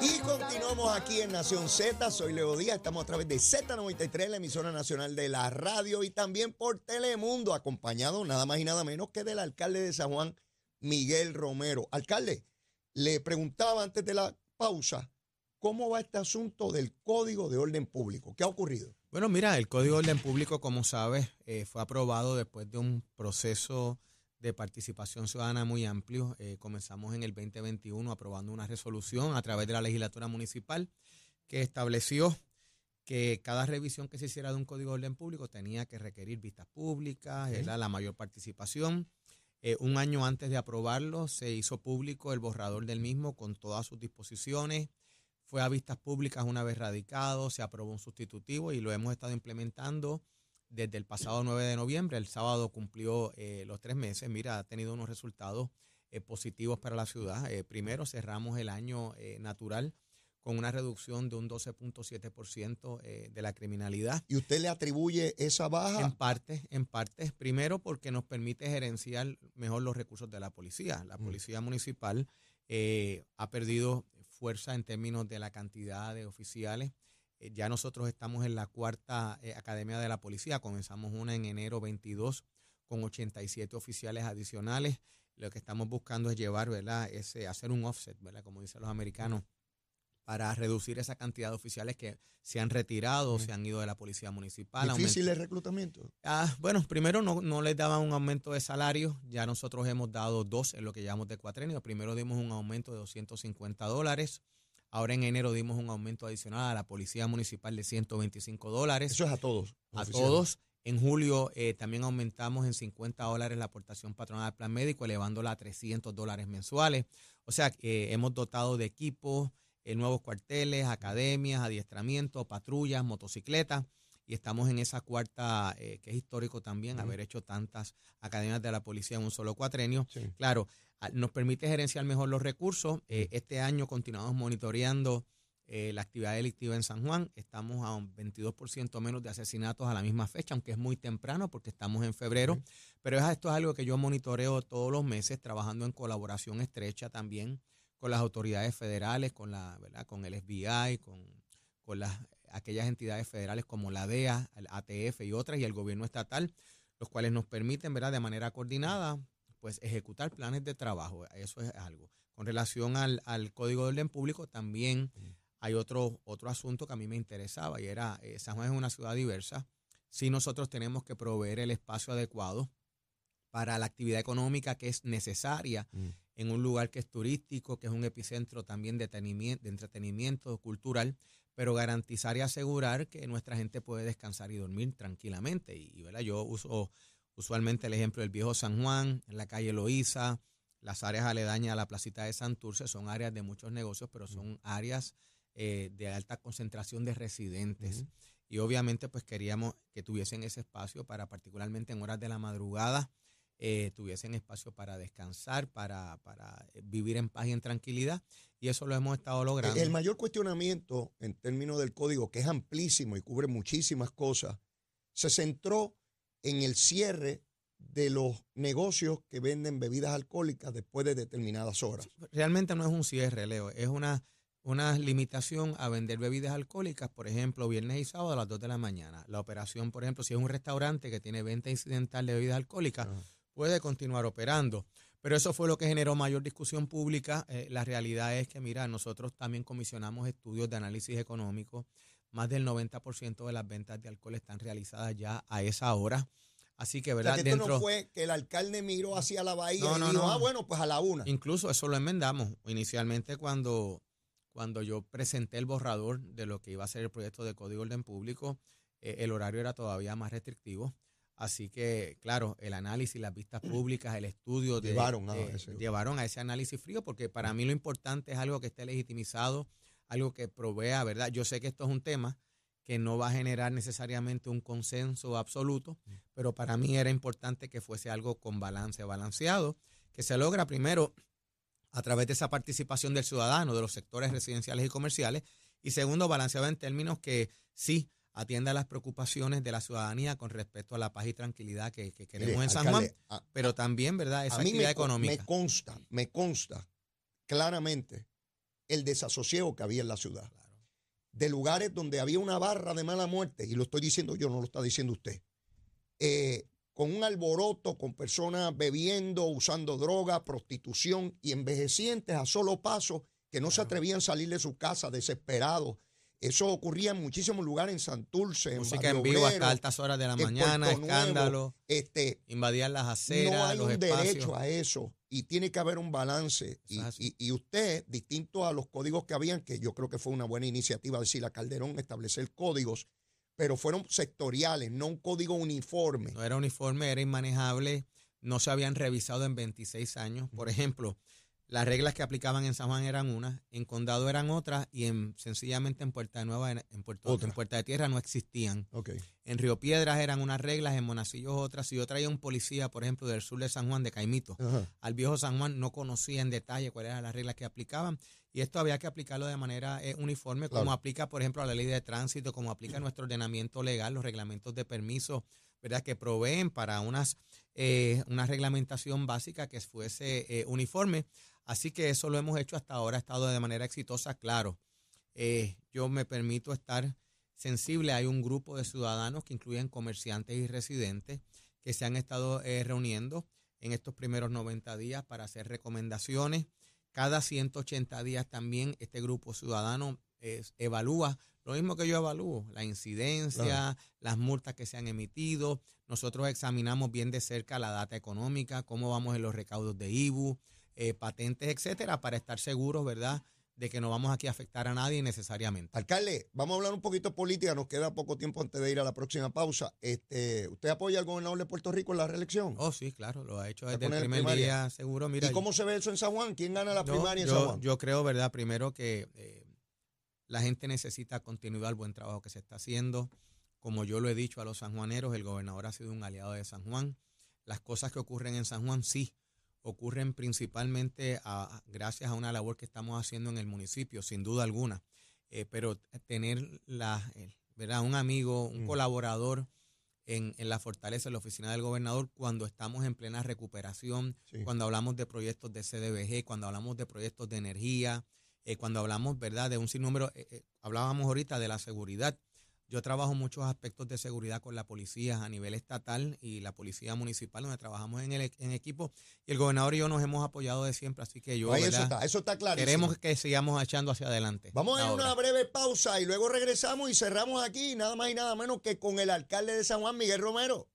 Y continuamos aquí en Nación Z. Soy Leo Díaz. Estamos a través de Z93, la emisora nacional de la radio, y también por Telemundo, acompañado nada más y nada menos que del alcalde de San Juan, Miguel Romero. Alcalde, le preguntaba antes de la pausa, ¿cómo va este asunto del Código de Orden Público? ¿Qué ha ocurrido? Bueno, mira, el Código de Orden Público, como sabes, eh, fue aprobado después de un proceso de participación ciudadana muy amplio. Eh, comenzamos en el 2021 aprobando una resolución a través de la legislatura municipal que estableció que cada revisión que se hiciera de un código de orden público tenía que requerir vistas públicas, era la mayor participación. Eh, un año antes de aprobarlo se hizo público el borrador del mismo con todas sus disposiciones. Fue a vistas públicas una vez radicado, se aprobó un sustitutivo y lo hemos estado implementando desde el pasado 9 de noviembre. El sábado cumplió eh, los tres meses. Mira, ha tenido unos resultados eh, positivos para la ciudad. Eh, primero, cerramos el año natural con una reducción de un 12.7% de la criminalidad. ¿Y usted le atribuye esa baja? En parte, en parte. Primero porque nos permite gerenciar mejor los recursos de la policía. La policía municipal ha perdido fuerza en términos de la cantidad de oficiales ya nosotros estamos en la cuarta eh, Academia de la Policía. Comenzamos una en enero 22 con 87 oficiales adicionales. Lo que estamos buscando es llevar, ¿verdad? Ese, hacer un offset, ¿verdad? Como dicen los americanos, para reducir esa cantidad de oficiales que se han retirado, o se han ido de la policía municipal. ¿Difícil el reclutamiento? Ah, bueno, primero no, no les daban un aumento de salario. Ya nosotros hemos dado dos en lo que llamamos de cuatrenio. Primero dimos un aumento de 250 dólares. Ahora en enero dimos un aumento adicional a la Policía Municipal de 125 dólares. Eso es a todos. A todos. En julio eh, también aumentamos en 50 dólares la aportación patronal al plan médico, elevándola a 300 dólares mensuales. O sea, que hemos dotado de equipos, eh, nuevos cuarteles, academias, adiestramiento, patrullas, motocicletas. Y estamos en esa cuarta, eh, que es histórico también, haber hecho tantas academias de la policía en un solo cuatrenio. Claro, nos permite gerenciar mejor los recursos. Eh, este año continuamos monitoreando eh, la actividad delictiva en San Juan. Estamos a un 22% menos de asesinatos a la misma fecha, aunque es muy temprano porque estamos en febrero. Pero esto es algo que yo monitoreo todos los meses, trabajando en colaboración estrecha también con las autoridades federales, con la, ¿verdad? con el FBI, con, con las, aquellas entidades federales como la DEA, el ATF y otras, y el gobierno estatal, los cuales nos permiten, ¿verdad? de manera coordinada, pues ejecutar planes de trabajo. Eso es algo. Con relación al, Código de Orden Público, también hay otro, otro asunto que a mí me interesaba y era, eh, San Juan es una ciudad diversa. Si nosotros tenemos que proveer el espacio adecuado para la actividad económica que es necesaria mm. en un lugar que es turístico, que es un epicentro también de, de entretenimiento cultural, pero garantizar y asegurar que nuestra gente puede descansar y dormir tranquilamente. Y, ¿verdad? yo uso usualmente el ejemplo del viejo San Juan, en la calle Loíza, las áreas aledañas a la placita de Santurce son áreas de muchos negocios, pero son áreas eh, de alta concentración de residentes. Y obviamente pues queríamos que tuviesen ese espacio para particularmente en horas de la madrugada, eh, tuviesen espacio para descansar, para, para eh, vivir en paz y en tranquilidad. Y eso lo hemos estado logrando. El mayor cuestionamiento en términos del código, que es amplísimo y cubre muchísimas cosas, se centró en el cierre de los negocios que venden bebidas alcohólicas después de determinadas horas. Realmente no es un cierre, Leo, es una, una limitación a vender bebidas alcohólicas, por ejemplo, viernes y sábado a las 2 de la mañana. La operación, por ejemplo, si es un restaurante que tiene venta incidental de bebidas alcohólicas, puede continuar operando. Pero eso fue lo que generó mayor discusión pública. Eh, la realidad es que, mira, nosotros también comisionamos estudios de análisis económico más del 90% de las ventas de alcohol están realizadas ya a esa hora. Así que, ¿verdad? O esto no fue que el alcalde miró hacia la bahía y dijo, ah, bueno, pues a la una. Incluso eso lo enmendamos. Inicialmente cuando, cuando yo presenté el borrador de lo que iba a ser el proyecto de Código de Orden Público, eh, el horario era todavía más restrictivo. Así que, claro, el análisis, las vistas públicas, el estudio de, Llevaron a eh, ese- llevaron a ese análisis frío, porque para mí lo importante es algo que esté legitimizado, algo que provea, ¿verdad? Yo sé que esto es un tema que no va a generar necesariamente un consenso absoluto, pero para mí era importante que fuese algo con balance, balanceado, que se logra primero a través de esa participación del ciudadano, de los sectores residenciales y comerciales, y segundo, balanceado en términos que sí atienda las preocupaciones de la ciudadanía con respecto a la paz y tranquilidad que, que queremos Mire, en San alcalde, Juan, a- pero también, ¿verdad?, esa a mí actividad me, económica. me consta, me consta claramente el desasosiego que había en la ciudad. De lugares donde había una barra de mala muerte, y lo estoy diciendo yo, no lo está diciendo usted, eh, con un alboroto, con personas bebiendo, usando droga, prostitución y envejecientes a solo paso que no se atrevían a salir de su casa desesperados. Eso ocurría en muchísimos lugares, en Santurce, en Música en vivo Obrero, hasta altas horas de la mañana, escándalos, Este, invadían las no aceras, hay los un espacios. derecho a eso y tiene que haber un balance. Y, y- y usted, distinto a los códigos que habían, que yo creo que fue una buena iniciativa decir a Calderón establecer códigos, pero fueron sectoriales, no un código uniforme. No era uniforme, era inmanejable, no se habían revisado en 26 años. Por ejemplo, las reglas que aplicaban en San Juan eran unas, en Condado eran otras y en sencillamente en Puerta de Nueva, en, Puerto, en Puerta de Tierra no existían. Ok. En Río Piedras eran unas reglas, en Monacillos otras. Si yo traía un policía, por ejemplo, del sur de San Juan, de Caimito, Ajá. al viejo San Juan no conocía en detalle cuáles eran las reglas que aplicaban y esto había que aplicarlo de manera eh, uniforme Claro. como aplica por ejemplo a la ley de tránsito, como aplica nuestro ordenamiento legal, los reglamentos de permiso, ¿verdad? Que proveen para unas eh, una reglamentación básica que fuese eh, uniforme. Así que eso lo hemos hecho hasta ahora, ha estado de manera exitosa, claro. Eh, yo me permito estar sensible. Hay un grupo de ciudadanos que incluyen comerciantes y residentes que se han estado eh, reuniendo en estos primeros 90 días para hacer recomendaciones. Cada 180 días también este grupo ciudadano eh, evalúa lo mismo que yo evalúo, la incidencia, las multas que se han emitido. Nosotros examinamos bien de cerca la data económica, cómo vamos en los recaudos de IBU, eh, patentes, etcétera, para estar seguros, ¿verdad?, de que no vamos aquí a afectar a nadie necesariamente. Alcalde, vamos a hablar un poquito de política, nos queda poco tiempo antes de ir a la próxima pausa. Este, ¿Usted apoya al gobernador de Puerto Rico en la reelección? Oh, sí, claro, lo ha hecho ¿Se desde el primer primaria? día, seguro. Mira, ¿Y cómo se ve eso en San Juan? ¿Quién gana la yo- primaria en yo, San Juan? yo creo, ¿verdad? Primero que eh, la gente necesita continuidad al buen trabajo que se está haciendo. Como yo lo he dicho a los sanjuaneros, el gobernador ha sido un aliado de San Juan. Las cosas que ocurren en San Juan sí ocurren principalmente a- gracias a una labor que estamos haciendo en el municipio, sin duda alguna. Eh, pero tener la, ¿verdad? un amigo, un Mm. colaborador en, en la fortaleza, en la oficina del gobernador, cuando estamos en plena recuperación, Sí. cuando hablamos de proyectos de CDBG, cuando hablamos de proyectos de energía, eh, cuando hablamos, ¿verdad?, de un sinnúmero, eh, hablábamos ahorita de la seguridad. Yo trabajo muchos aspectos de seguridad con la policía a nivel estatal y la policía municipal, donde trabajamos en, el, en equipo. Y el gobernador y yo nos hemos apoyado de siempre, así que yo, Ahí eso está, eso está clarísimo. queremos que sigamos echando hacia adelante. Vamos a ir una breve pausa y luego regresamos y cerramos aquí, nada más y nada menos que con el alcalde de San Juan, Miguel Romero.